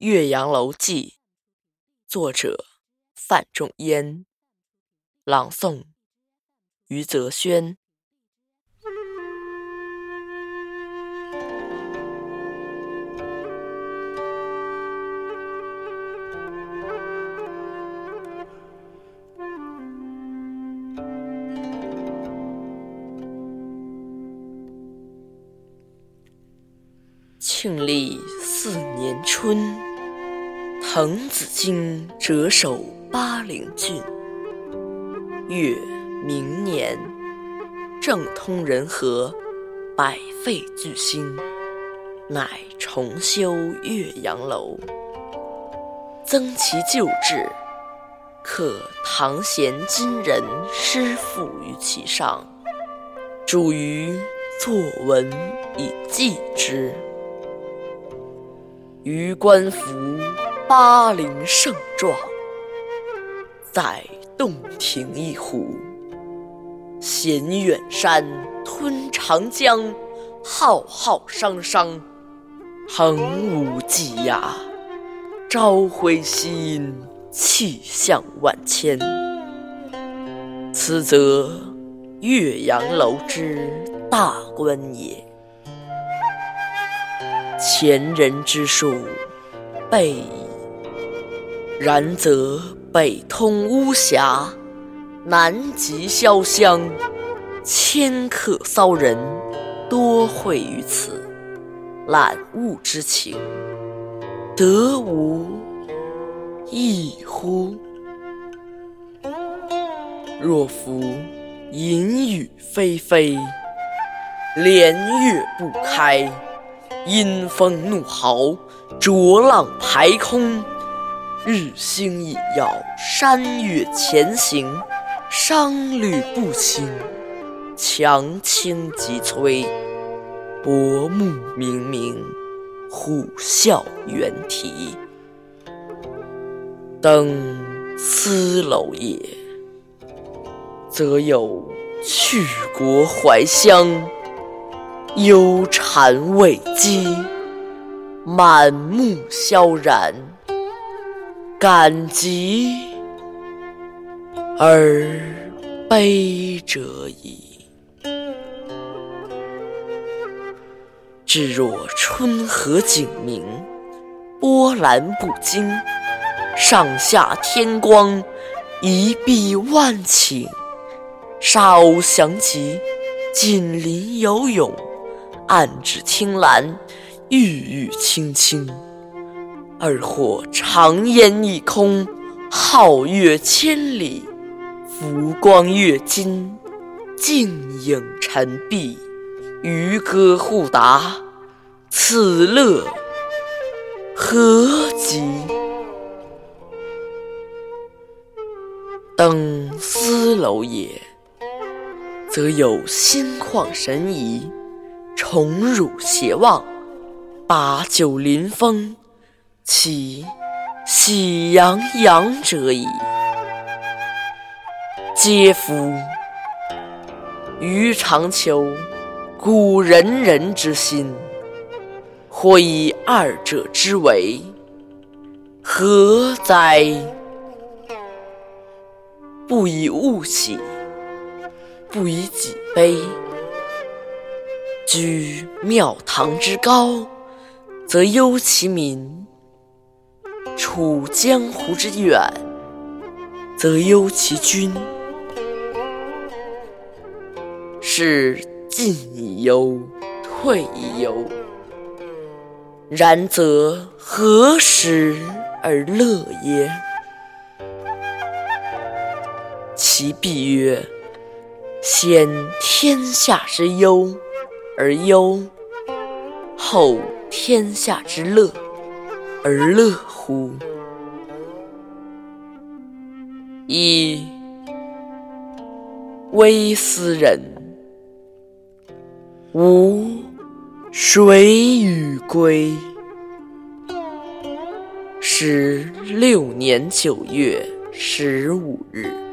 岳阳楼记》，作者范仲淹，朗诵余泽轩。庆历四年春。滕子京谪守巴陵郡。越明年，政通人和，百废具兴，乃重修岳阳楼，增其旧制，刻唐贤今人诗赋于其上，著于作文以记之。予观夫。巴陵胜状，在洞庭一湖，衔远山，吞长江，浩浩汤汤，横无际涯，朝晖夕阴，气象万千。此则岳阳楼之大观也。前人之述，备。然则北通巫峡，南极潇湘，迁客骚人多会于此，览物之情，得无异乎？若夫淫雨霏霏，连月不开，阴风怒号，浊浪排空。日星隐曜，山岳前行，商旅不兴，强倾急摧，薄暮冥冥，虎啸猿啼。登斯楼也，则有去国怀乡，忧谗畏讥，满目萧然。感极而悲者矣。至若春和景明，波澜不惊，上下天光，一碧万顷，沙鸥翔集，锦鳞游泳，岸芷汀兰，郁郁青青。而或长烟一空，皓月千里，浮光跃金，静影沉璧，渔歌互答，此乐何极？登斯楼也，则有心旷神怡，宠辱偕忘，把酒临风。其喜洋洋者矣。嗟夫！予尝求古仁人之心，或以二者之为，何哉？不以物喜，不以己悲。居庙堂之高，则忧其民。处江湖之远，则忧其君。是进以忧，退以忧。然则何时而乐耶？其必曰：先天下之忧而忧，后天下之乐而乐。乎！一微斯人，吾谁与归？十六年九月十五日。